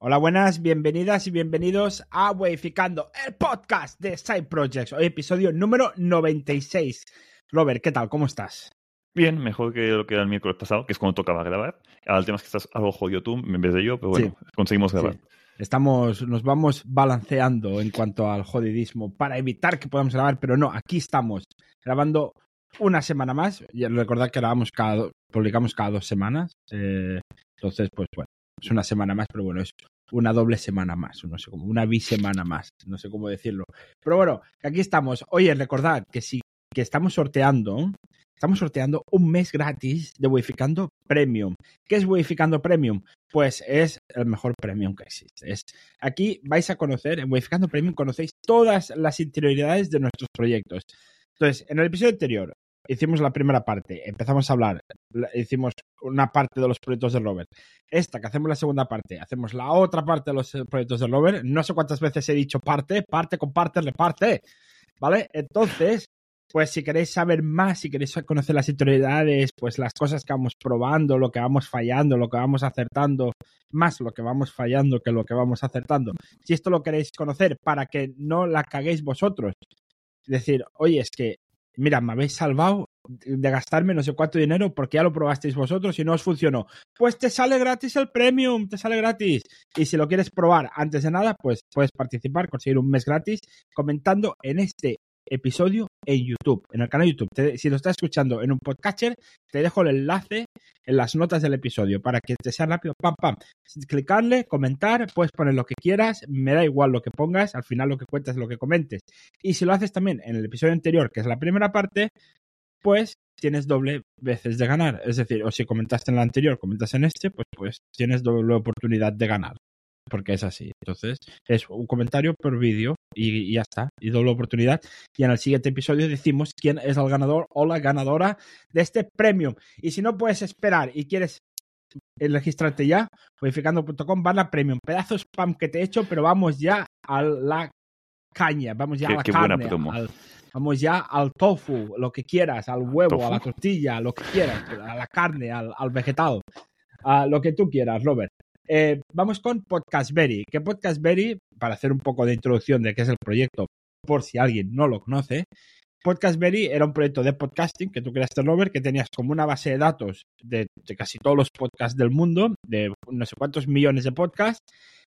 Hola, buenas, bienvenidas y bienvenidos a Weificando, el podcast de Side Projects. Hoy episodio número 96. Robert, ¿qué tal? ¿Cómo estás? Bien, mejor que lo que era el miércoles pasado, que es cuando tocaba grabar. Ahora el tema es que estás algo jodido tú en vez de yo, pero bueno, Sí. conseguimos grabar. Sí. Estamos, nos vamos balanceando en cuanto al jodidismo para evitar que podamos grabar, pero no, aquí estamos grabando una semana más. Y recordad que grabamos cada, publicamos cada dos semanas. eh, entonces, pues bueno, es una semana más, pero bueno, es una doble semana más, no sé cómo, una bisemana más, no sé cómo decirlo. Pero bueno, aquí estamos. Oye, recordad que sí, que estamos sorteando, estamos sorteando un mes gratis de Wificando Premium. ¿Qué es Wificando Premium? Pues es el mejor premium que existe. Es, aquí vais a conocer, en Wificando Premium conocéis todas las interioridades de nuestros proyectos. Entonces, en el episodio anterior hicimos la primera parte, empezamos a hablar, la- hicimos una parte de los proyectos de Robert. Esta, que hacemos la segunda parte, hacemos la otra parte de los eh, proyectos de Robert. No sé cuántas veces he dicho parte, parte, comparte, reparte. ¿Vale? Entonces, pues si queréis saber más, si queréis conocer las interioridades, pues las cosas que vamos probando, lo que vamos fallando, lo que vamos acertando, más lo que vamos fallando que lo que vamos acertando. Si esto lo queréis conocer para que no la caguéis vosotros, decir, oye, es que, mira, me habéis salvado de gastarme no sé cuánto dinero porque ya lo probasteis vosotros y no os funcionó. Pues te sale gratis el premium, te sale gratis. Y si lo quieres probar antes de nada, pues puedes participar, conseguir un mes gratis comentando en este episodio en YouTube, en el canal de YouTube. Si lo estás escuchando en un podcatcher, te dejo el enlace en las notas del episodio para que te sea rápido. Pam, pam. Clicarle, comentar, puedes poner lo que quieras, me da igual lo que pongas, al final lo que cuentas es lo que comentes. Y si lo haces también en el episodio anterior, que es la primera parte, pues tienes doble veces de ganar. Es decir, o si comentaste en el anterior, comentas en este, pues, pues tienes doble oportunidad de ganar. Porque es así. Entonces, es un comentario por vídeo y, y ya está. Y doble oportunidad. Y en el siguiente episodio decimos quién es el ganador o la ganadora de este premium. Y si no puedes esperar y quieres registrarte ya, modificando.com barra premium. Pedazo de spam que te he hecho, pero vamos ya a la caña. Vamos ya Qué- a la carne. al- vamos ya al tofu, lo que quieras, al huevo, ¿Tofu? a la tortilla, lo que quieras, a la carne, al, al vegetal, a lo que tú quieras, Robert. Eh, vamos con Podcastberry. Que Podcastberry, para hacer un poco de introducción de qué es el proyecto, por si alguien no lo conoce, Podcastberry era un proyecto de podcasting que tú creaste, Robert, que tenías como una base de datos de, casi todos los podcasts del mundo, de no sé cuántos millones de podcasts,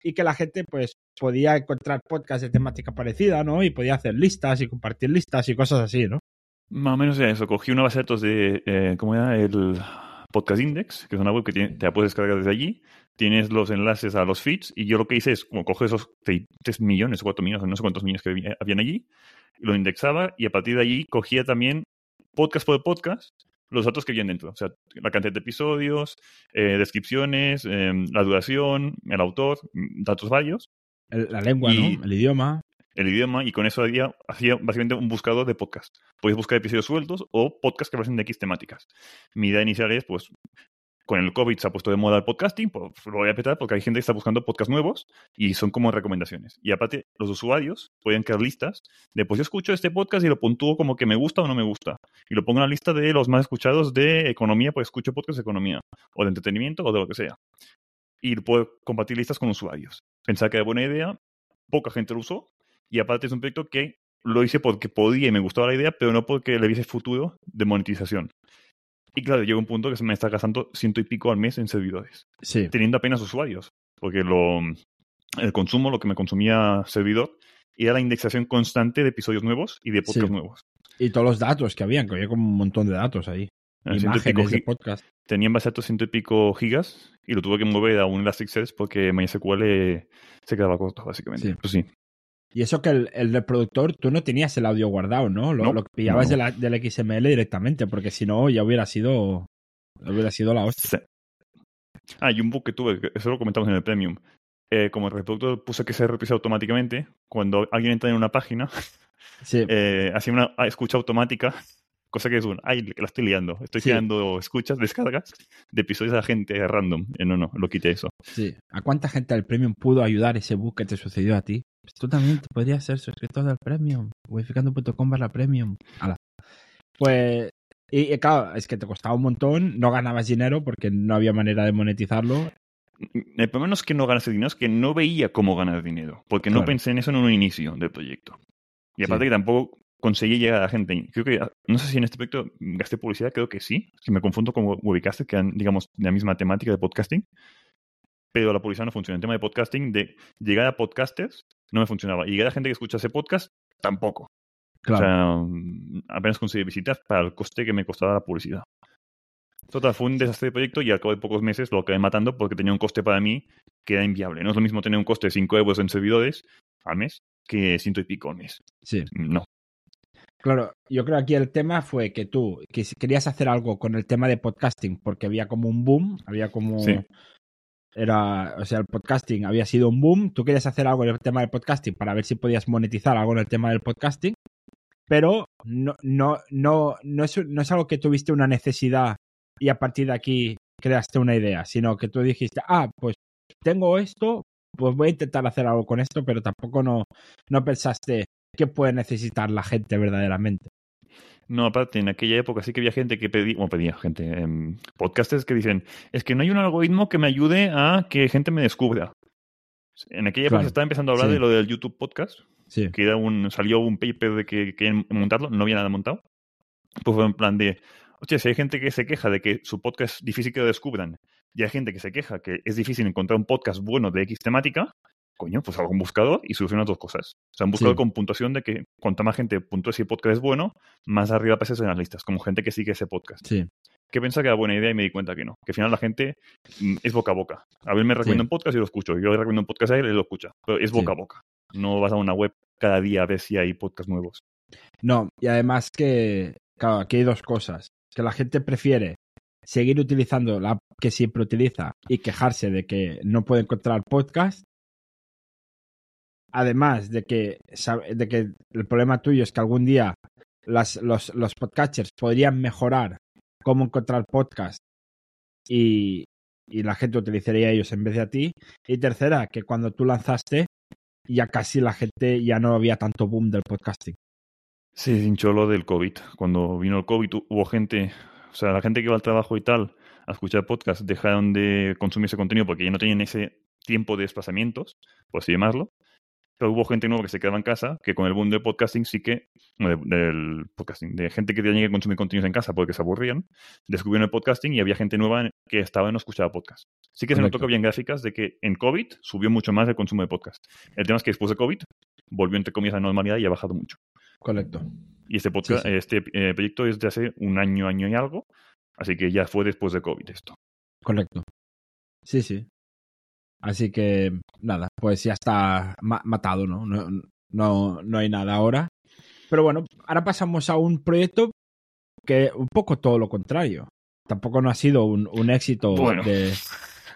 y que la gente pues podía encontrar podcasts de temática parecida, ¿no? Y podía hacer listas y compartir listas y cosas así, ¿no? Más o menos eso. Cogí una base de datos de, eh, ¿cómo era? El Podcast Index, que es una web que te la puedes descargar desde allí. Tienes los enlaces a los feeds y yo lo que hice es como coger esos 3 millones o 4 millones, no sé cuántos millones que había- habían allí, lo indexaba y a partir de allí cogía también podcast por podcast los datos que habían dentro. O sea, la cantidad de episodios, eh, descripciones, eh, la duración, el autor, datos varios. El- la lengua, Y- ¿no? El idioma. el idioma y con eso hacía, hacía básicamente un buscador de podcast. Podéis buscar episodios sueltos o podcasts que hablen de X temáticas. Mi idea inicial es, pues, con el COVID se ha puesto de moda el podcasting, pues lo voy a petar porque hay gente que está buscando podcasts nuevos y son como recomendaciones. Y aparte, los usuarios pueden crear listas de, pues yo escucho este podcast y lo puntúo como que me gusta o no me gusta. Y lo pongo en la lista de los más escuchados de economía, pues escucho podcasts de economía o de entretenimiento o de lo que sea. Y puedo compartir listas con usuarios. Pensaba que era buena idea, poca gente lo usó y aparte es un proyecto que lo hice porque podía y me gustaba la idea, pero no porque le viese futuro de monetización. Y claro, llega un punto que se me está gastando ciento y pico al mes en servidores, Sí. teniendo apenas usuarios, porque lo, el consumo, lo que me consumía servidor, era la indexación constante de episodios nuevos y de podcasts Sí. nuevos. Y todos los datos que habían, que había como un montón de datos ahí. Pico Imágenes de podcast. tenía en base a datos ciento y pico gigas y lo tuve que mover a un Elasticsearch porque MySQL se quedaba corto, básicamente. Sí. Pues sí. Y eso que el, el reproductor, tú no tenías el audio guardado, ¿no? Lo, No, lo pillabas no. de la- del XML directamente, porque si no, ya hubiera sido. Hubiera sido la hostia. Sí. Ah, y un bug que tuve, eso lo comentamos en el Premium. Eh, como el reproductor puse que se repise automáticamente, cuando alguien entra en una página, Sí. eh, hacía una escucha automática, cosa que es un, ay, la estoy liando, estoy Sí. creando escuchas, descargas de episodios a gente random. Eh, no, no, lo quité eso. Sí. ¿A cuánta gente del Premium pudo ayudar ese bug que te sucedió a ti? Pues tú también te podrías ser suscriptor del Premium. Wificando.com barra Premium. Ala. Pues. Y, y claro, es que te costaba un montón, no ganabas dinero porque no había manera de monetizarlo. el problema no es que no ganase dinero, es que no veía cómo ganar dinero, porque no pensé en eso en un inicio del proyecto. Y aparte Sí. que tampoco conseguí llegar a la gente. Creo que, no sé si en este proyecto gasté publicidad, creo que sí, si me confundo con Webcaster, que eran, digamos, la misma temática de podcasting, pero la publicidad no funciona. El tema de podcasting, de llegar a podcasters, no me funcionaba. Y llegar a gente que escucha ese podcast, tampoco. Claro. O sea, mm, apenas conseguí visitas para el coste que me costaba la publicidad. Total, fue un desastre de proyecto y al cabo de pocos meses lo acabé matando porque tenía un coste para mí que era inviable. No es lo mismo tener un coste de 5 euros en servidores al mes que ciento y pico al mes. sí. No. Claro, yo creo que aquí el tema fue que tú que si querías hacer algo con el tema de podcasting porque había como un boom, había como Sí. era, o sea, el podcasting había sido un boom, tú querías hacer algo en el tema del podcasting para ver si podías monetizar algo en el tema del podcasting, pero no no no no es no es algo que tuviste una necesidad y a partir de aquí creaste una idea, sino que tú dijiste, "Ah, pues tengo esto, pues voy a intentar hacer algo con esto", pero tampoco no no pensaste qué puede necesitar la gente verdaderamente. No, aparte, en aquella época sí que había gente que pedía, bueno, pedía gente, podcasters que dicen, es que no hay un algoritmo que me ayude a que gente me descubra. En aquella época Claro, se estaba empezando a hablar sí. de lo del YouTube Podcast, Sí. que era un, salió un paper de que querían montarlo, no había nada montado. Pues fue en plan de, oye, si hay gente que se queja de que su podcast es difícil que lo descubran, y hay gente que se queja que es difícil encontrar un podcast bueno de X temática, coño, pues hago un buscador y soluciona dos cosas. O sea, un buscador Sí. con puntuación de que cuanta más gente puntúe si el podcast es bueno, más arriba apareces en las listas, como gente que sigue ese podcast. Sí. Que pensaba que era buena idea y me di cuenta que no. Que al final la gente mm, es boca a boca. A ver, me recomienda Sí. un podcast y lo escucho. Yo le recomiendo un podcast a él y lo escucha. Pero es Sí. boca a boca. No vas a una web cada día a ver si hay podcasts nuevos. No, y además que, claro, aquí hay dos cosas. Que la gente prefiere seguir utilizando la app que siempre utiliza y quejarse de que no puede encontrar podcast. Además de que, de que el problema tuyo es que algún día los, los podcasters podrían mejorar cómo encontrar podcast y, y la gente utilizaría ellos en vez de a ti. Y tercera, que cuando tú lanzaste ya casi la gente ya no había tanto boom del podcasting. Se hinchó lo del COVID. Cuando vino el COVID hu- hubo gente, o sea, la gente que iba al trabajo y tal a escuchar podcast dejaron de consumir ese contenido porque ya no tenían ese tiempo de desplazamientos, por así llamarlo. Pero hubo gente nueva que se quedaba en casa, que con el boom del podcasting sí que, no, de- del podcasting, de gente que tenía que consumir contenidos en casa porque se aburrían, descubrieron el podcasting y había gente nueva que estaba y no escuchaba podcast. Sí que se notó que habían gráficas de que en COVID subió mucho más el consumo de podcast. El tema es que después de COVID volvió entre comillas a la normalidad y ha bajado mucho. Correcto. Y este podcast, Sí, sí. este eh, proyecto es de hace un año, año y algo, así que ya fue después de COVID esto. Correcto. Sí, sí. Así que, nada, pues ya está ma- matado, ¿no? No, no, no hay nada ahora. Pero bueno, ahora pasamos a un proyecto que un poco todo lo contrario. Tampoco no ha sido un, un éxito Bueno. de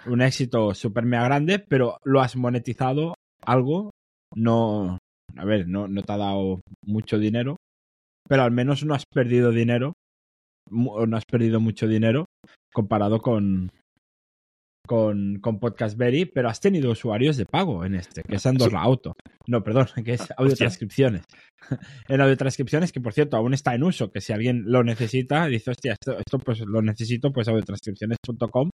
un éxito súper mega grande, pero lo has monetizado algo. No, a ver, no, no te ha dado mucho dinero, pero al menos no has perdido dinero, no has perdido mucho dinero comparado con, con, con Podcastberry, pero has tenido usuarios de pago en este, que es Andorra Auto. No, perdón, que es audio transcripciones. en audio transcripciones, que por cierto aún está en uso, que si alguien lo necesita, dice, hostia, esto, esto pues lo necesito, pues audiotranscripciones.com,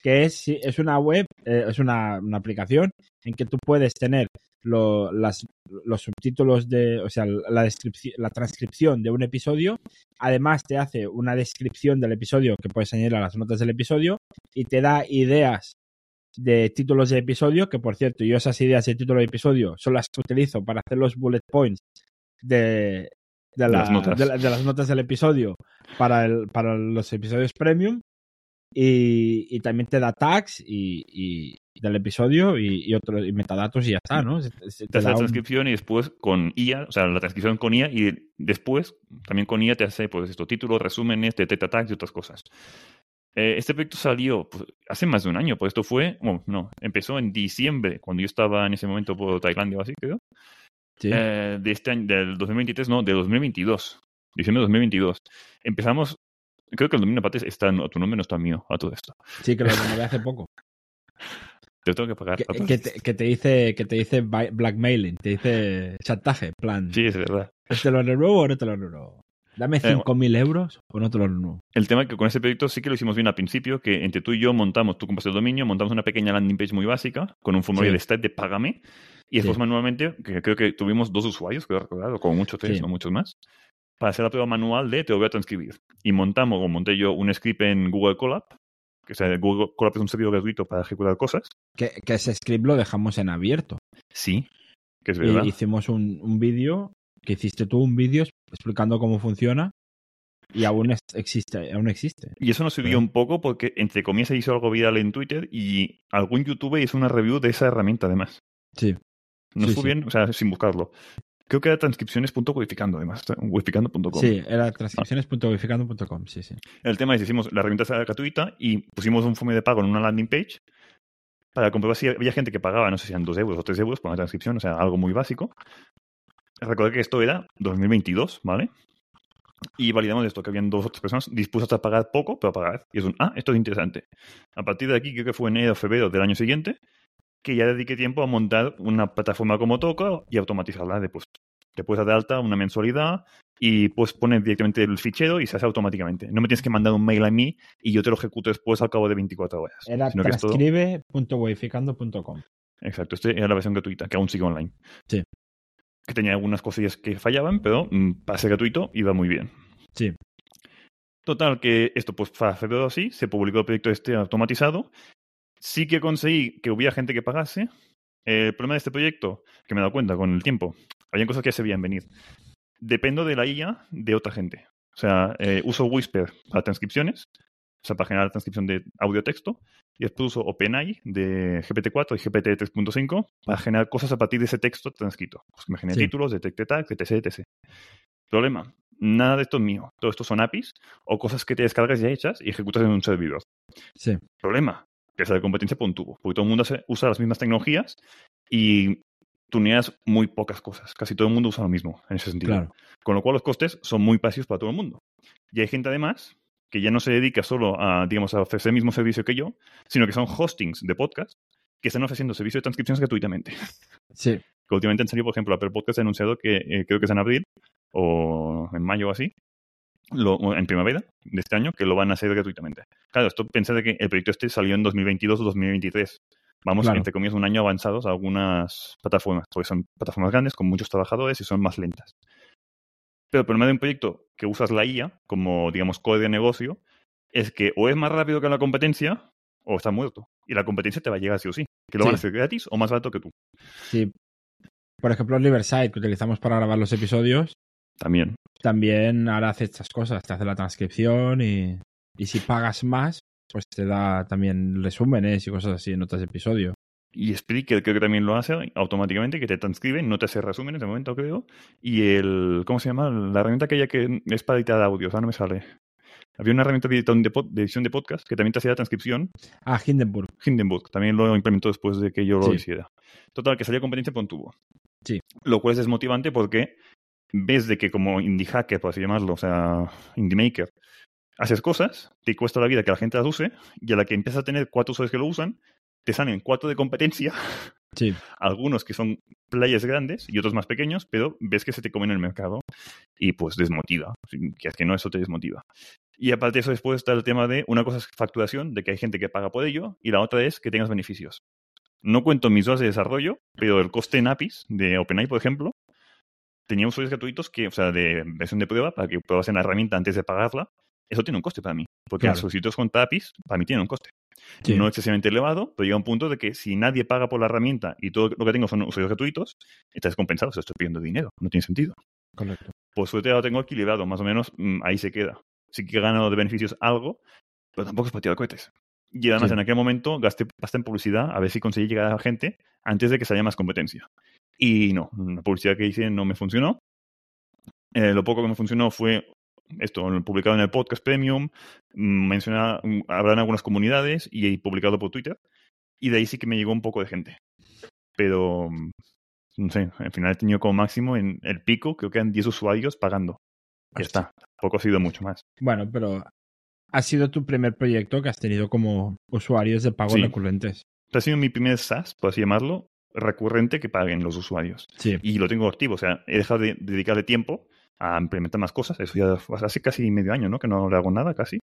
que es, es una web, eh, es una, una aplicación en que tú puedes tener los subtítulos de, o sea, la, descripci- la transcripción de un episodio. Además, te hace una descripción del episodio que puedes añadir a las notas del episodio y te da ideas de títulos de episodio, que por cierto, yo esas ideas de título de episodio son las que utilizo para hacer los bullet points de, de, la- las notas. de la- de las notas del episodio para, el, para los episodios premium. Y, y también te da tags y, y- del episodio y, y otros y metadatos y ya está, ¿no? Se- se- Te te hace la un- transcripción y después con IA, o sea, la transcripción con IA y después también con IA te hace, pues, esto, títulos, resúmenes, de teta tags y otras cosas. Eh, este proyecto salió pues, hace más de un año, pues esto fue, bueno, no, empezó en diciembre, cuando yo estaba en ese momento por Tailandia o así, creo. Sí. Eh, de este año, del 2023, no, de 2022. Diciembre de 2022. Empezamos, creo que el dominio aparte está, no, tu nombre no está mío a todo esto. Sí, que lo renové hace poco. Te tengo que pagar. Que, a te, que te dice, que te dice blackmailing, te dice chantaje, plan. Sí, es verdad. ¿Te lo renuevo o no te lo renuevo? Dame 5.000 euros o no te lo renuevo. El tema es que con ese proyecto sí que lo hicimos bien al principio, que entre tú y yo montamos, tú compras el dominio, montamos una pequeña landing page muy básica con un formulario Sí. de stat de págame y después Sí. manualmente, que creo que tuvimos dos usuarios, creo recordar, o como mucho tres, Sí. no muchos más, para hacer la prueba manual de te lo voy a transcribir. Y montamos, o monté yo un script en Google Colab, que o sea, Google Colab es un servidor gratuito para ejecutar cosas. Que, que ese script lo dejamos en abierto. Sí, que es Y verdad. hicimos un, un vídeo, que hiciste tú un vídeo explicando cómo funciona y aún es- existe, aún existe. Y eso nos sirvió un poco porque, entre comillas, se hizo algo viral en Twitter y algún youtuber hizo una review de esa herramienta, además. Sí. Nos Sí, fue sí. bien, o sea, sin buscarlo. Creo que era transcripciones.wificando, además. Wificando.com. Sí, era transcripciones.wificando.com, sí, sí. El tema es, hicimos la herramienta era gratuita y pusimos un formulario de pago en una landing page para comprobar si había gente que pagaba, no sé si eran 2 euros o 3 euros por una transcripción, o sea, algo muy básico. Recordad que esto era 2022, ¿vale? Y validamos esto, que habían dos o tres personas dispuestas a pagar poco, pero a pagar. Y es un, ah, esto es interesante. A partir de aquí, creo que fue enero o febrero del año siguiente, que ya dediqué tiempo a montar una plataforma como toca y automatizarla. De, pues, te puedes dar de alta una mensualidad y puedes poner directamente el fichero y se hace automáticamente. No me tienes que mandar un mail a mí y yo te lo ejecuto después al cabo de 24 horas. Era transcribe.wificando.com. Exacto, este era la versión gratuita, que aún sigue online. Sí. Que tenía algunas cosillas que fallaban, pero mm, para ser gratuito iba muy bien. Sí. Total, que esto, pues febrero así, se publicó el proyecto este automatizado. Sí que conseguí que hubiera gente que pagase. El problema de este proyecto, que me he dado cuenta con el tiempo, había cosas que se veían venir. Dependo de la IA de otra gente. O sea, eh, uso Whisper para transcripciones, o sea, para generar transcripción de audio-texto, y después uso OpenAI de GPT-4 y GPT 3.5 para generar cosas a partir de ese texto transcrito. Pues que me genere Sí. títulos, detecte tags, etc, etc. Problema, nada de esto es mío. Todo esto son APIs o cosas que te descargas ya hechas y ejecutas en un servidor. Sí. Problema, que esa de competencia por un tubo. Porque todo el mundo hace- usa las mismas tecnologías y tuneas muy pocas cosas. Casi todo el mundo usa lo mismo en ese sentido. Claro. Con lo cual los costes son muy pasivos para todo el mundo. Y hay gente además que ya no se dedica solo a, digamos, a ofrecer el mismo servicio que yo, sino que son hostings de podcast que están ofreciendo servicio de transcripciones gratuitamente. Sí. Que últimamente han salido, por ejemplo, Apple Podcast ha anunciado que eh, creo que es en abril o en mayo o así, lo- en primavera de este año, que lo van a hacer gratuitamente. Claro, esto pensé de que el proyecto este salió en 2022 o 2023. Vamos, Claro. entre comillas, un año avanzados a algunas plataformas, porque son plataformas grandes con muchos trabajadores y son más lentas. Pero el problema de un proyecto que usas la IA como, digamos, core de negocio es que o es más rápido que la competencia o está muerto. Y la competencia te va a llegar sí o sí. Que lo Sí. van a hacer gratis o más barato que tú. Sí. Por ejemplo, Riverside, que utilizamos para grabar los episodios, También. también ahora hace estas cosas. Te hace la transcripción y, y si pagas más, pues te da también resúmenes y cosas así en otros episodios. Y Spreaker creo que también lo hace automáticamente, que te transcribe, no te hace resúmenes de momento, creo. Y el, ¿cómo se llama? La herramienta aquella que es para editar audios, ahora no me sale. Había una herramienta de edición de, pod- de edición de podcast que también te hacía la transcripción. Ah, Hindenburg. Hindenburg también lo implementó después de que yo lo Sí. hiciera. Total, que salía competencia por un tubo. Sí. Lo cual es desmotivante porque ves de que como indie hacker, por así llamarlo, o sea, indie maker, haces cosas, te cuesta la vida que la gente las use, y a la que empiezas a tener cuatro usuarios que lo usan, te salen cuatro de competencia Sí. algunos que son players grandes y otros más pequeños, pero ves que se te comen el mercado y pues desmotiva. Que es que no, eso te desmotiva. Y aparte de eso, después está el tema de una cosa es facturación, de que hay gente que paga por ello, y la otra es que tengas beneficios. No cuento mis horas de desarrollo, pero el coste en APIs de OpenAI, por ejemplo, tenía usuarios gratuitos que, o sea, de versión de prueba, para que pruebas en la herramienta antes de pagarla. Eso tiene un coste para mí, porque Claro. los solicitos con APIs, para mí tienen un coste Sí. no excesivamente elevado, pero llega un punto de que si nadie paga por la herramienta y todo lo que tengo son usuarios gratuitos, estás compensado, o sea, estoy pidiendo dinero, no tiene sentido. Correcto. Por suerte ya lo tengo equilibrado, más o menos mm, ahí se queda. Sí que he ganado de beneficios algo, pero tampoco es tirar cohetes. Y además Sí. en aquel momento gasté pasta en publicidad a ver si conseguí llegar a la gente antes de que saliera más competencia. Y no, la publicidad que hice no me funcionó. Eh, lo poco que me funcionó fue esto, publicado en el podcast premium, mm, mencionar, mm, habrá en algunas comunidades y publicado por Twitter. Y de ahí sí que me llegó un poco de gente. Pero, mm, no sé, al final he tenido como máximo en el pico, creo que eran 10 usuarios pagando. Ya está, tampoco ha sido mucho más. Bueno, pero ha sido tu primer proyecto que has tenido como usuarios de pago Sí. recurrentes. Ha sido mi primer SaaS, por así llamarlo, recurrente que paguen los usuarios. Sí. Y lo tengo activo, o sea, he dejado de dedicarle tiempo a implementar más cosas. Eso ya hace casi medio año, ¿no? Que no le hago nada casi.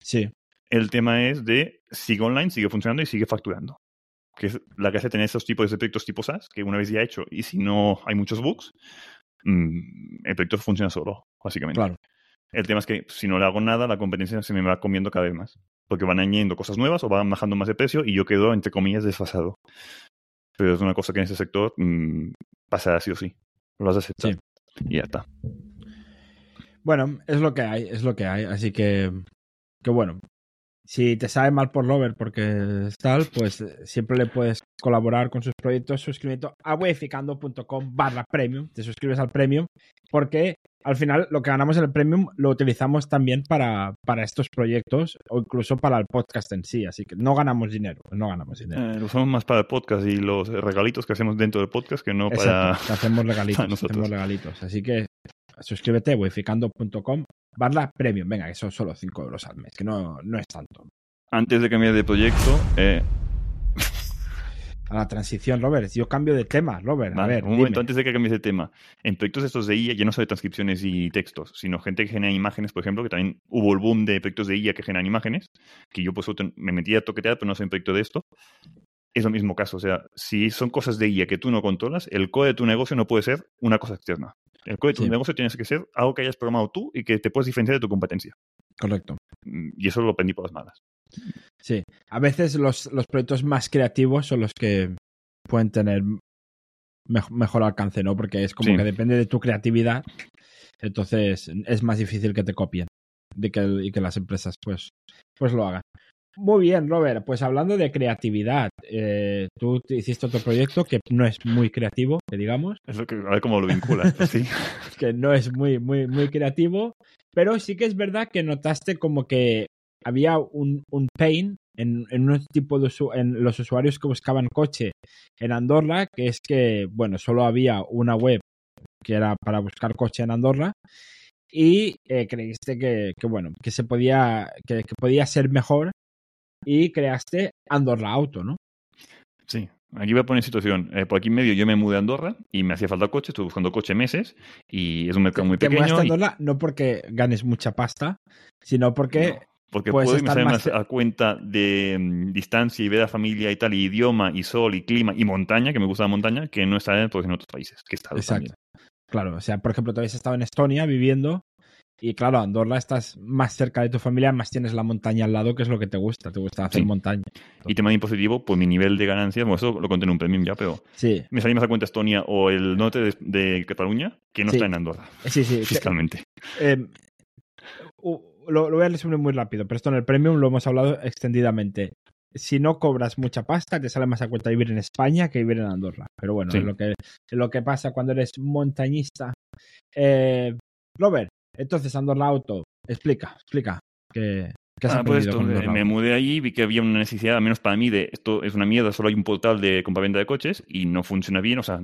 Sí. El tema es de sigue online, sigue funcionando y sigue facturando. Que es la que hace tener esos tipos de proyectos tipo SaaS, que una vez ya hecho, y si no hay muchos bugs, mm, el proyecto funciona solo, básicamente. Claro. El tema es que si no le hago nada, la competencia se me va comiendo cada vez más. Porque van añadiendo cosas nuevas o van bajando más de precio y yo quedo, entre comillas, desfasado. Pero es una cosa que en ese sector mm, pasa sí o sí. Lo has aceptado. Sí. Y ya está. Bueno, es lo que hay, es lo que hay. Así que, que bueno, si te sabe mal por Lover porque es tal, pues eh, siempre le puedes colaborar con sus proyectos suscribiendo a webificando.com barra premium. Te suscribes al premium porque al final lo que ganamos en el premium lo utilizamos también para, para estos proyectos o incluso para el podcast en sí. Así que no ganamos dinero, no ganamos dinero. Eh, lo usamos más para el podcast y los regalitos que hacemos dentro del podcast que no para... Exacto, hacemos regalitos, para nosotros. hacemos regalitos. Así que suscríbete a webificando.com barra premium. Venga, que son solo 5 euros al mes, que no, no es tanto. Antes de cambiar de proyecto, eh, A la transición, Robert. Yo cambio de tema, Robert. A ver, un momento dime. antes de que cambies de tema. En proyectos estos de IA ya no solo transcripciones y textos, sino gente que genera imágenes, por ejemplo, que también hubo el boom de proyectos de IA que generan imágenes, que yo pues me metí a toquetear, pero no soy un proyecto de esto. Es lo mismo caso, o sea, si son cosas de IA que tú no controlas, el código de tu negocio no puede ser una cosa externa. El de tu Sí. negocio tiene que ser algo que hayas programado tú y que te puedes diferenciar de tu competencia. Correcto. Mm, Y eso lo aprendí por las malas. Sí. A veces los, los proyectos más creativos son los que pueden tener mej- mejor alcance, ¿no? Porque es como Sí. que depende de tu creatividad. Entonces es más difícil que te copien de que, y que las empresas pues, pues lo hagan. Muy bien, Robert. Pues hablando de creatividad, eh, tú te hiciste otro proyecto que no es muy creativo, que digamos. Es lo que, a ver cómo lo vinculas. sí. que no es muy, muy, muy creativo, pero sí que es verdad que notaste como que había un, un pain en, en un tipo de usu- en los usuarios que buscaban coche en Andorra, que es que, bueno, solo había una web que era para buscar coche en Andorra y eh, creíste que, que, bueno, que se podía, que, que podía ser mejor y creaste Andorra Auto, ¿no? Sí, aquí voy a poner situación. Eh, por aquí en medio yo me mudé a Andorra y me hacía falta coche, estuve buscando coche meses y es un mercado muy Te mudaste pequeño. a y- Andorra no porque ganes mucha pasta, sino porque No, porque puedes puedo estar más a cuenta de mm, distancia y ver a familia y tal, y idioma, y sol, y clima, y montaña, que me gusta la montaña, que no pues, en otros países, que he Exacto. también. Claro, o sea, por ejemplo, tú habías estado en Estonia viviendo y claro, Andorra estás más cerca de tu familia, más tienes la montaña al lado, que es lo que te gusta, te gusta hacer Sí. montaña. Y tema de impositivo, pues mi nivel de ganancias, bueno, eso lo conté en un premium ya, pero Sí, me salía más a cuenta Estonia o el norte de, de Cataluña, que no Sí. está en Andorra, sí, sí. fiscalmente. Eh, lo, lo voy a resumir muy rápido, pero esto en el premium lo hemos hablado extendidamente. Si no cobras mucha pasta, te sale más a cuenta vivir en España que vivir en Andorra. Pero bueno, es, lo que, lo que pasa cuando eres montañista. Eh, Robert, entonces Andorra Auto, explica, explica. ¿Qué, qué has Ah, pues esto, me Auto? mudé allí, vi que había una necesidad, al menos para mí, de esto es una mierda, solo hay un portal de compraventa de coches y no funciona bien, o sea,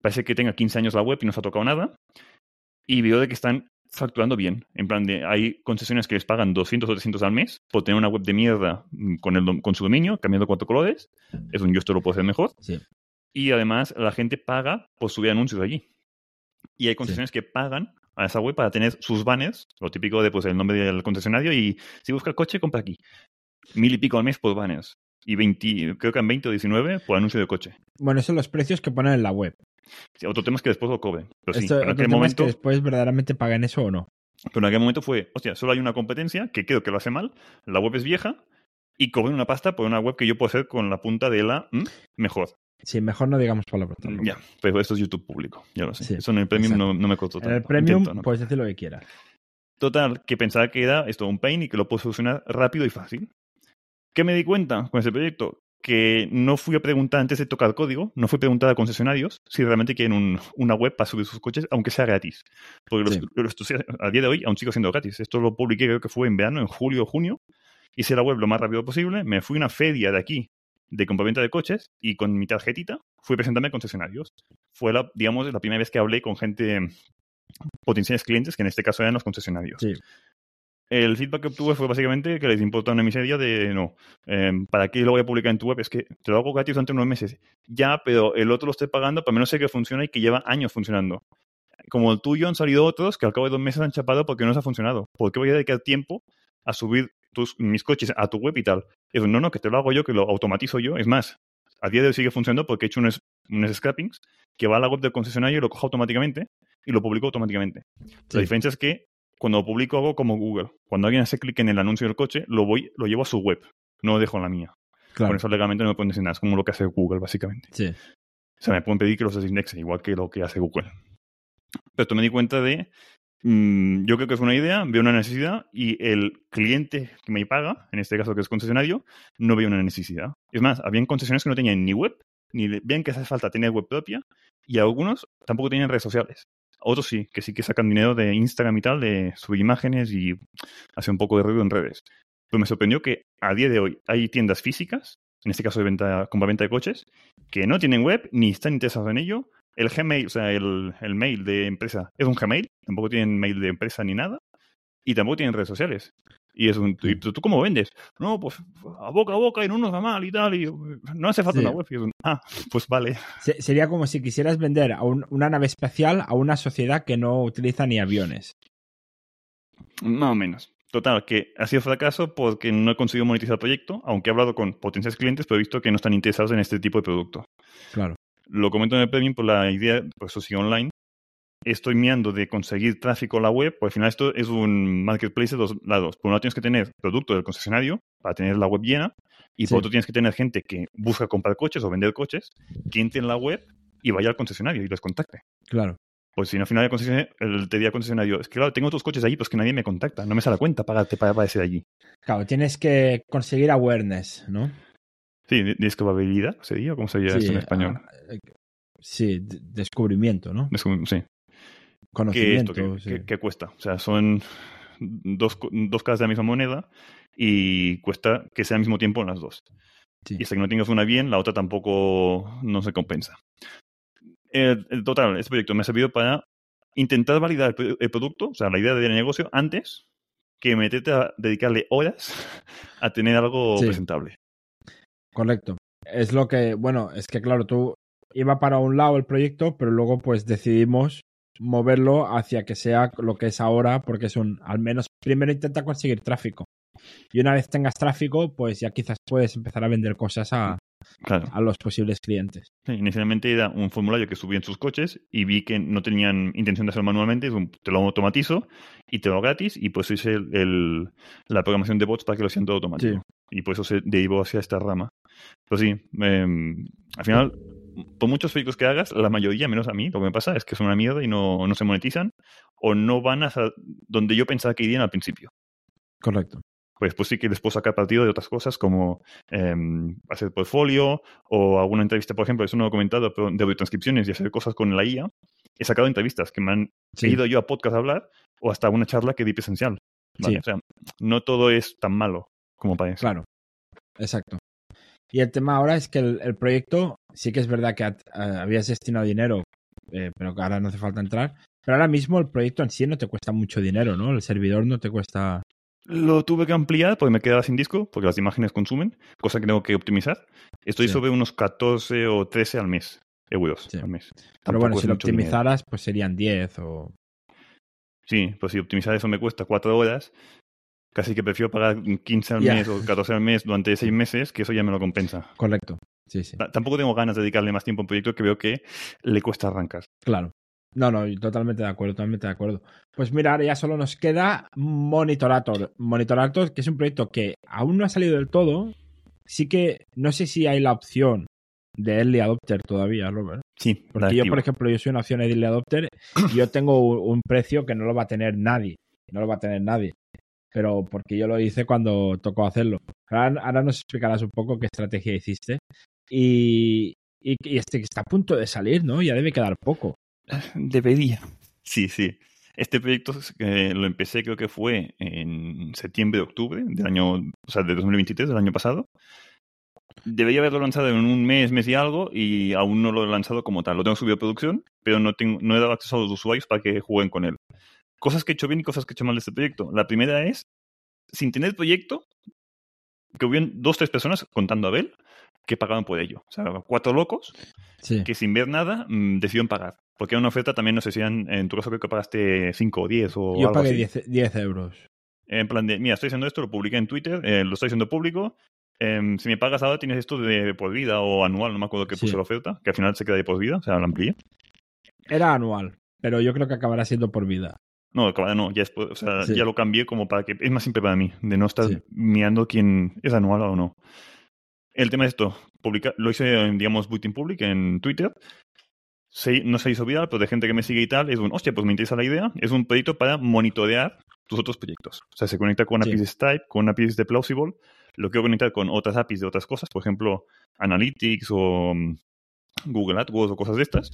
parece que tenga 15 años la web y no se ha tocado nada. Y veo de que están facturando bien, en plan de, hay concesiones que les pagan 200 o 300 al mes por tener una web de mierda mm, con, el, con su dominio, cambiando cuatro colores, es un yo esto lo puedo hacer mejor. Sí. Y además la gente paga por subir anuncios allí. Y hay concesiones que pagan a esa web para tener sus banners, lo típico de pues el nombre del concesionario y si busca coche, compra aquí. Mil y pico al mes por banners. Y 20, creo que en 20 o 19 por anuncio de coche. Bueno, esos son los precios que ponen en la web. Sí, otro tema es que después lo cobren. Pero sí, pero en, aquel tema es que momento, después verdaderamente pagan eso o no. pero en aquel momento fue, hostia, solo hay una competencia que creo que lo hace mal, la web es vieja y cobran una pasta por una web que yo puedo hacer con la punta de la ¿m? mejor. Sí, mejor no digamos palabras. Ya, pero esto es YouTube público, ya lo sé. Sí, Eso en el premium no, no me costó En tanto. el premium Intento, ¿no? puedes decir lo que quieras. Total, que pensaba que era esto un pain y que lo puedo solucionar rápido y fácil. ¿Qué me di cuenta con ese proyecto? Que no fui a preguntar antes de tocar código, no fui a preguntar a concesionarios si realmente quieren un- una web para subir sus coches, aunque sea gratis. Porque los- Sí. los- a día de hoy aún sigo siendo gratis. Esto lo publiqué creo que fue en verano, en julio o junio. Hice la web lo más rápido posible, me fui a una feria de aquí de compraventa de coches y con mi tarjetita fui presentarme a concesionarios. Fue la, digamos, la primera vez que hablé con gente, potenciales clientes, que en este caso eran los concesionarios. Sí. El feedback que obtuve fue básicamente que les importa una miseria de no, eh, ¿para qué lo voy a publicar en tu web? Es que te lo hago gratis durante unos meses. Ya, pero el otro lo estoy pagando, pero menos sé que funciona y que lleva años funcionando. como el tuyo han salido otros que al cabo de dos meses han chapado porque no les ha funcionado. ¿Por qué voy a dedicar tiempo a subir tus, mis coches a tu web y tal? Y no, no, que te lo hago yo, que lo automatizo yo. Es más, a día de hoy sigue funcionando porque he hecho unos, unos scrappings que va a la web del concesionario y lo cojo automáticamente y lo publico automáticamente. Sí. La diferencia es que cuando lo publico hago como Google. Cuando alguien hace clic en el anuncio del coche, lo voy, lo llevo a su web. No lo dejo en la mía. Claro. Por eso legalmente no me pueden decir nada. Es como lo que hace Google, básicamente. Sí. O sea, me pueden pedir que los desindexe, igual que lo que hace Google. Pero esto me di cuenta de. Mm, yo creo que es una idea, veo una necesidad y el cliente que me paga, en este caso que es concesionario, no ve una necesidad. Es más, habían concesionarios que no tenían ni web, ni ven que hace falta tener web propia, y algunos tampoco tenían redes sociales. Otros sí, que sí que sacan dinero de Instagram y tal, de subir imágenes y hacer un poco de ruido en redes. Pero me sorprendió que a día de hoy hay tiendas físicas, en este caso de venta, venta de coches, que no tienen web ni están interesados en ello. El Gmail, o sea, el, el mail de empresa es un Gmail, tampoco tienen mail de empresa ni nada, y tampoco tienen redes sociales. Y es un, ¿y tú, tú cómo vendes? No, pues a boca a boca y no nos va mal y tal, y no hace falta Sí. una web. Y es un, ah, pues vale. Se- Sería como si quisieras vender a un- una nave espacial a una sociedad que no utiliza ni aviones. Más o menos. Total, que ha sido fracaso porque no he conseguido monetizar el proyecto, aunque he hablado con potenciales clientes, pero he visto que no están interesados en este tipo de producto. Claro. Lo comento en el Premium por la idea, pues eso sigue online. Estoy mirando de conseguir tráfico a la web, porque al final esto es un marketplace de dos lados. Por un lado tienes que tener producto del concesionario para tener la web llena, y Sí. por otro tienes que tener gente que busca comprar coches o vender coches, que entre en la web y vaya al concesionario y les contacte. Claro. Pues si no, al final el, concesionario- el te diría concesionario, es que claro, tengo otros coches allí, pues que nadie me contacta, no me sale la cuenta pagarte para aparecer allí. Claro, tienes que conseguir awareness, ¿no? Sí, descobabilidad sería, ¿cómo sería esto en español? ah, eh, sí, de- descubrimiento, ¿no? Sí. ¿Qué Conocimiento. esto? ¿Qué, sí. qué- qué cuesta? O sea, son dos, dos caras de la misma moneda y cuesta que sea al mismo tiempo en las dos. Sí. Y hasta que no tengas una bien, la otra tampoco no se compensa. El, el total, este proyecto me ha servido para intentar validar el, pro- el producto, o sea, la idea del negocio, antes que meterte a dedicarle horas a tener algo Sí. presentable. Correcto. Es lo que, bueno, es que claro, tú iba para un lado el proyecto, pero luego pues decidimos moverlo hacia que sea lo que es ahora, porque es un, al menos primero intenta conseguir tráfico. Y una vez tengas tráfico, pues ya quizás puedes empezar a vender cosas a, Claro. a los posibles clientes. Sí, inicialmente era un formulario que subí en sus coches y vi que no tenían intención de hacerlo manualmente, es un- te lo automatizo y te lo hago gratis y pues hice el, el- la programación de bots para que lo todo automático. Sí. Y por eso se derivó hacia esta rama. Pues sí, em, al final, por muchos proyectos que hagas, la mayoría, menos a mí, lo que me pasa es que son una mierda y no, no se monetizan o no van hasta donde yo pensaba que irían al principio. Correcto. Pues, pues sí que les puedo sacar partido de otras cosas como em, hacer portfolio o alguna entrevista, por ejemplo, eso no lo he comentado, pero de transcripciones y hacer cosas con la IA. He sacado entrevistas que me han Sí. ido yo a podcast a hablar o hasta una charla que di presencial. ¿vale? Sí. O sea, no todo es tan malo como parece. Claro, exacto. Y el tema ahora es que el, el proyecto, sí que es verdad que habías destinado dinero, eh, pero que ahora no hace falta entrar. Pero ahora mismo el proyecto en sí no te cuesta mucho dinero, ¿no? El servidor no te cuesta. Lo tuve que ampliar porque me quedaba sin disco, porque las imágenes consumen, cosa que tengo que optimizar. Estoy Sí. sobre unos 14 o 13 al mes, euros Sí. al mes. Pero Tampoco bueno, si lo mucho dinero. optimizaras, pues serían 10 o. Sí, pues si optimizar eso me cuesta 4 horas, casi que prefiero pagar 15 al mes o 14 al mes durante 6 meses, que eso ya me lo compensa. Correcto. Sí, sí. Ta- Tampoco tengo ganas de dedicarle más tiempo a un proyecto que veo que le cuesta arrancar. Claro. No, no, totalmente de acuerdo, totalmente de acuerdo. Pues mira, ahora ya solo nos queda Monitorator. Monitorator, que es un proyecto que aún no ha salido del todo. Sí que no sé si hay la opción de Early Adopter todavía, Robert. Sí, Porque yo, activo. por ejemplo, yo soy una opción Early Adopter y yo tengo un precio que no lo va a tener nadie. No lo va a tener nadie. Pero porque yo lo hice cuando tocó hacerlo. Ahora, ahora nos explicarás un poco qué estrategia hiciste. Y, y, y este que está a punto de salir, ¿no? Ya debe quedar poco. Debería. Sí, sí. Este proyecto eh, lo empecé, creo que fue en septiembre, octubre del año, o sea, de 2023, del año pasado. Debería haberlo lanzado en un mes, mes y algo, y aún no lo he lanzado como tal. Lo tengo subido a producción, pero no, tengo, no he dado acceso a los usuarios para que jueguen con él. Cosas que he hecho bien y cosas que he hecho mal de este proyecto. La primera es, sin tener proyecto, que hubieran dos, tres personas, contando a Abel, que pagaban por ello. O sea, cuatro locos Sí. que sin ver nada mm, decidieron pagar Porque era una oferta también, no sé si eran, en tu caso creo que pagaste 5 o 10 o Yo algo pagué así. 10, 10 euros. En plan de, mira, estoy haciendo esto, lo publiqué en Twitter, eh, lo estoy haciendo público. em, si me pagas ahora tienes esto de por vida o anual, no me acuerdo qué Sí. puso la oferta, que al final se queda de por vida, o sea, la amplía. Era anual, pero yo creo que acabará siendo por vida. No, acaba- no, ya, es, o sea, Sí. ya lo cambié como para que es más simple para mí, de no estar Sí. mirando quién es anual o no. El tema es esto, publica, lo hice en, digamos, Booting Public en Twitter. Se- no se hizo viral, pero de gente que me sigue y tal, es un, hostia, pues me interesa la idea. Es un proyecto para monitorear tus otros proyectos. O sea, se conecta con Sí. APIs de Stripe, con APIs de Plausible. Lo quiero conectar con otras APIs de otras cosas, por ejemplo, Analytics o mm, Google AdWords o cosas de estas.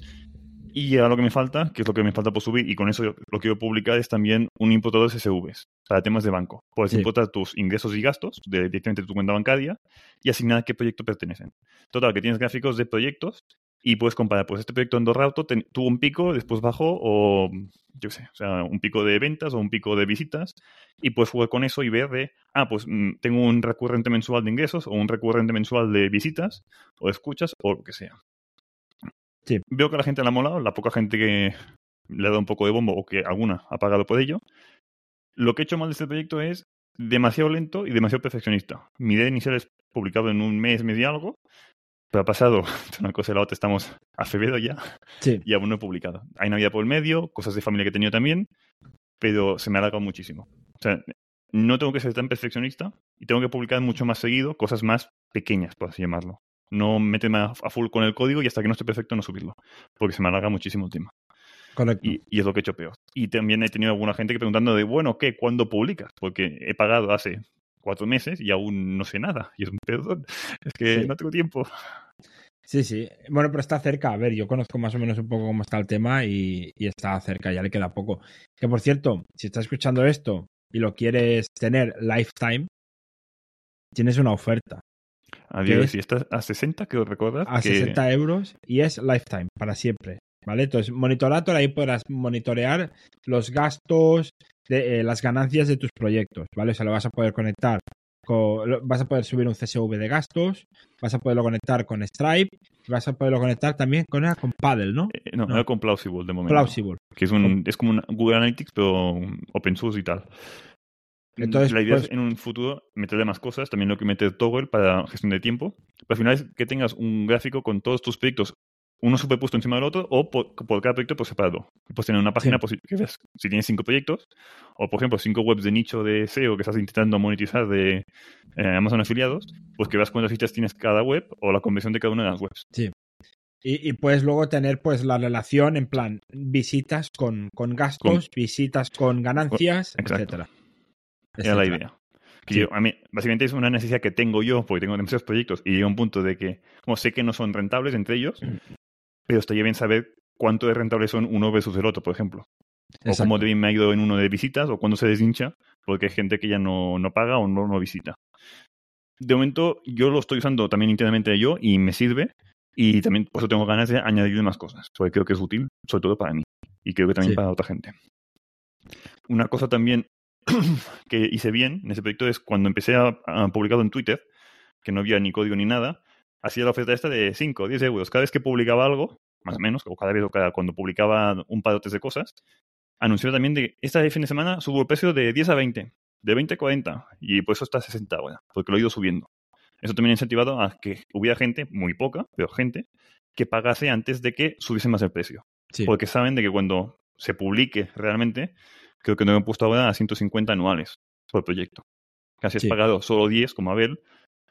Y ahora lo que me falta, que es lo que me falta por subir, y con eso lo quiero publicar, es también un importador de CSVs para temas de banco. Puedes Sí. importar tus ingresos y gastos de, directamente de tu cuenta bancaria y asignar a qué proyecto pertenecen. Total, que tienes gráficos de proyectos y puedes comparar, pues este proyecto Andorra Auto ten- tuvo un pico, después bajó, o yo sé, o sea, un pico de ventas o un pico de visitas, y puedes jugar con eso y ver de, ah, pues mm, tengo un recurrente mensual de ingresos o un recurrente mensual de visitas o escuchas o lo que sea. Sí. Veo que a la gente le ha molado, la poca gente que le ha dado un poco de bombo o que alguna ha pagado por ello. Lo que he hecho mal de este proyecto es demasiado lento y demasiado perfeccionista. Mi idea inicial es publicado en un mes, mes y algo, pero ha pasado de una cosa y la otra, estamos a febrero ya Sí, y aún no he publicado. Hay Navidad por el medio, cosas de familia que he tenido también, pero se me ha alargado muchísimo. O sea, no tengo que ser tan perfeccionista y tengo que publicar mucho más seguido cosas más pequeñas, por así llamarlo. No meterme a a full con el código y hasta que no esté perfecto no subirlo, porque se me alarga muchísimo el tema. correcto. Y, y es lo que he hecho peor. Y también he tenido alguna gente que preguntando de, bueno, ¿qué? ¿Cuándo publicas? Porque he pagado hace cuatro meses y aún no sé nada. Y es un perdón. Es que Sí. no tengo tiempo. Sí, sí. Bueno, pero está cerca. A ver, yo conozco más o menos un poco cómo está el tema y, y está cerca, ya le queda poco. Que por cierto, si estás escuchando esto y lo quieres tener lifetime, tienes una oferta Adiós. es? Si estás a 60, que recordar a que 60 euros y es lifetime, para siempre. ¿Vale? Entonces, Monitorator, ahí podrás monitorear los gastos, de, eh, las ganancias de tus proyectos, ¿vale? O sea, lo vas a poder conectar vas a poder subir un CSV de gastos, vas a poderlo conectar con Stripe, y vas a poderlo conectar también con, era con Paddle, ¿no? eh, no, No. era con Plausible de momento. Plausible. Que es, un, es como un Google Analytics, pero open source y tal. Entonces, la idea pues- es en un futuro meterle más cosas, también lo que meter Toggle para gestión de tiempo. Pero al final es que tengas un gráfico con todos tus proyectos, uno superpuesto encima del otro, o por, por cada proyecto por separado. Puedes tener una página Sí. pues, que ves si tienes cinco proyectos, o por ejemplo, cinco webs de nicho de SEO que estás intentando monetizar de eh, Amazon afiliados, pues que veas cuántas citas tienes cada web o la conversión de cada una de las webs. Y, y puedes luego tener pues la relación en plan visitas con, con gastos, visitas con ganancias, Exacto. etcétera. Era la idea. Que Sí. yo, a mí, básicamente es una necesidad que tengo yo, porque tengo demasiados proyectos, y llega un punto de que, como sé que no son rentables entre ellos, pero estaría bien saber cuánto de rentables son uno versus el otro, por ejemplo. O cómo de bien me ha ido en uno de visitas, o cuándo se deshincha, porque hay gente que ya no, no paga o no, no visita. De momento, yo lo estoy usando también internamente yo y me sirve, y también por eso tengo ganas de añadir más cosas, porque creo que es útil, sobre todo para mí, y creo que también Sí. para otra gente. Una cosa también que hice bien en ese proyecto es cuando empecé a, a publicarlo en Twitter, que no había ni código ni nada, hacía la oferta esta de 5 o 10 euros. Cada vez que publicaba algo, más o menos, o cada vez o cada cuando publicaba un par de cosas, anunció también de este fin de semana subo el precio de 10 a 20, de 20 a 40, y pues eso está a 60 ahora, porque lo he ido subiendo. Eso también ha incentivado a que hubiera gente, muy poca, pero gente, que pagase antes de que subiese más el precio. Sí. Porque saben de que cuando se publique realmente, creo que no han puesto ahora a 150 anuales por proyecto. Casi has Sí. pagado solo 10, como Abel,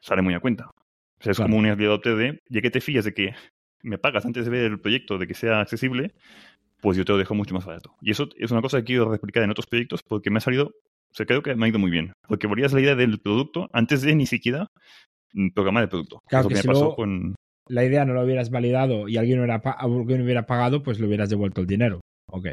sale muy a cuenta. O sea, es Claro. como un early adopter de, ya que te fías de que me pagas antes de ver el proyecto, de que sea accesible, pues yo te lo dejo mucho más barato. Y eso es una cosa que quiero replicar en otros proyectos porque me ha salido, o sea, creo que me ha ido muy bien. Porque valías la idea del producto antes de ni siquiera programar el producto. Claro que que, si me pasó luego- con... La idea no lo hubieras validado y alguien hubiera, alguien hubiera pagado, pues le hubieras devuelto el dinero. Ok.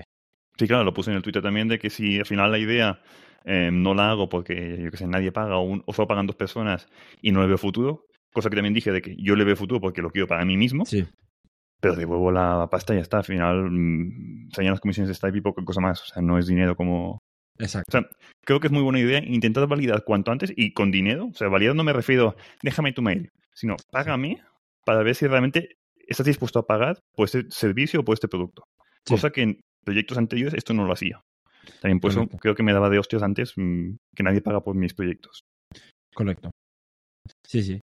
Sí, claro, lo puse en el Twitter también de que si al final la idea eh, no la hago porque, yo que sé, nadie paga o, un- o solo pagan dos personas y no le veo futuro, cosa que también dije de que yo le veo futuro porque lo quiero para mí mismo, Sí. pero devuelvo la pasta y ya está. Al final mm, se las comisiones de Stripe y poca cosa más. O sea, no es dinero como... Exacto. O sea, creo que es muy buena idea intentar validar cuanto antes y con dinero. O sea, validar no me refiero, déjame tu mail, sino págame para ver si realmente estás dispuesto a pagar por este servicio o por este producto. Sí. cosa que proyectos anteriores esto no lo hacía. También por eso creo que me daba de hostias antes mm, que nadie paga por mis proyectos. Correcto. Sí, sí.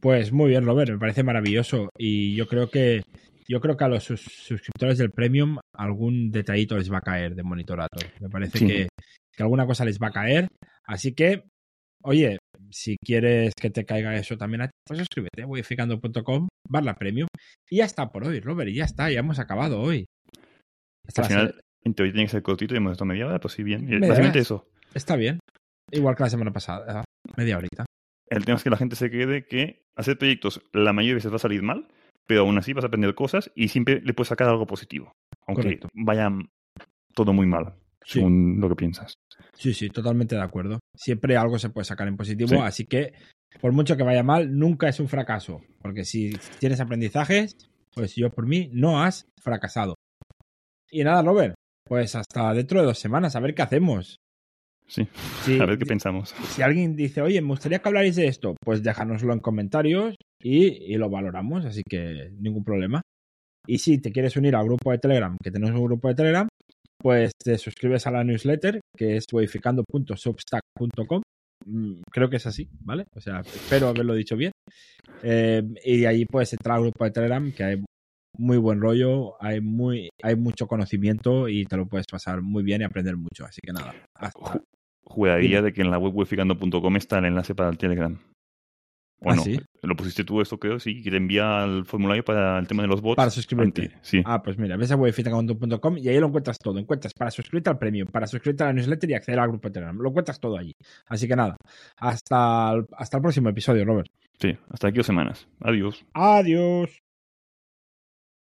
Pues muy bien, Robert, me parece maravilloso. Y yo creo que yo creo que a los sus- suscriptores del Premium algún detallito les va a caer de Monitorator. Me parece Sí. que, que alguna cosa les va a caer. Así que, oye, si quieres que te caiga eso también a ti, pues suscríbete, wificando.com barra Premium. Y ya está por hoy, Robert, y ya está, ya hemos acabado hoy. Esta Al va a final, en teoría tiene que ser cortito y hemos estado media hora, pues sí, bien. Media Básicamente eso. Está bien. Igual que la semana pasada, media horita. El tema es que la gente se cree que hacer proyectos la mayoría de veces va a salir mal, pero aún así vas a aprender cosas y siempre le puedes sacar algo positivo. Aunque Correcto. vaya todo muy mal, Sí. según lo que piensas. Sí, sí, totalmente de acuerdo. Siempre algo se puede sacar en positivo, Sí. así que por mucho que vaya mal, nunca es un fracaso. Porque si tienes aprendizajes, pues yo por mí no has fracasado. Y nada, Robert, pues hasta dentro de dos semanas, a ver qué hacemos. Sí, Si, a ver qué pensamos. si alguien dice, oye, me gustaría que hablarais de esto, pues déjanoslo en comentarios y, y lo valoramos, así que ningún problema. Y si te quieres unir al grupo de Telegram, que tenemos un grupo de Telegram, pues te suscribes a la newsletter, que es modificando.substack.com. Mm, Creo que es así, ¿vale? O sea, espero haberlo dicho bien. Eh, y ahí puedes entrar al grupo de Telegram, que hay muy buen rollo, hay, muy, hay mucho conocimiento y te lo puedes pasar muy bien y aprender mucho. Así que nada, hasta, Ju- Juraría Dime. de que en la web wificando.com está el enlace para el Telegram. ¿Ah, Bueno, sí? lo pusiste tú esto, creo, sí, que te envía el formulario para el tema de los bots. Para suscribirte. Sí, Ah, pues mira, ves a webfitaconto.com y ahí lo encuentras todo. Encuentras para suscribirte al premium, para suscribirte a la newsletter y acceder al grupo de Telegram. Lo encuentras todo allí. Así que nada, hasta el, hasta el próximo episodio, Robert. sí. Hasta aquí dos semanas. Adiós. Adiós.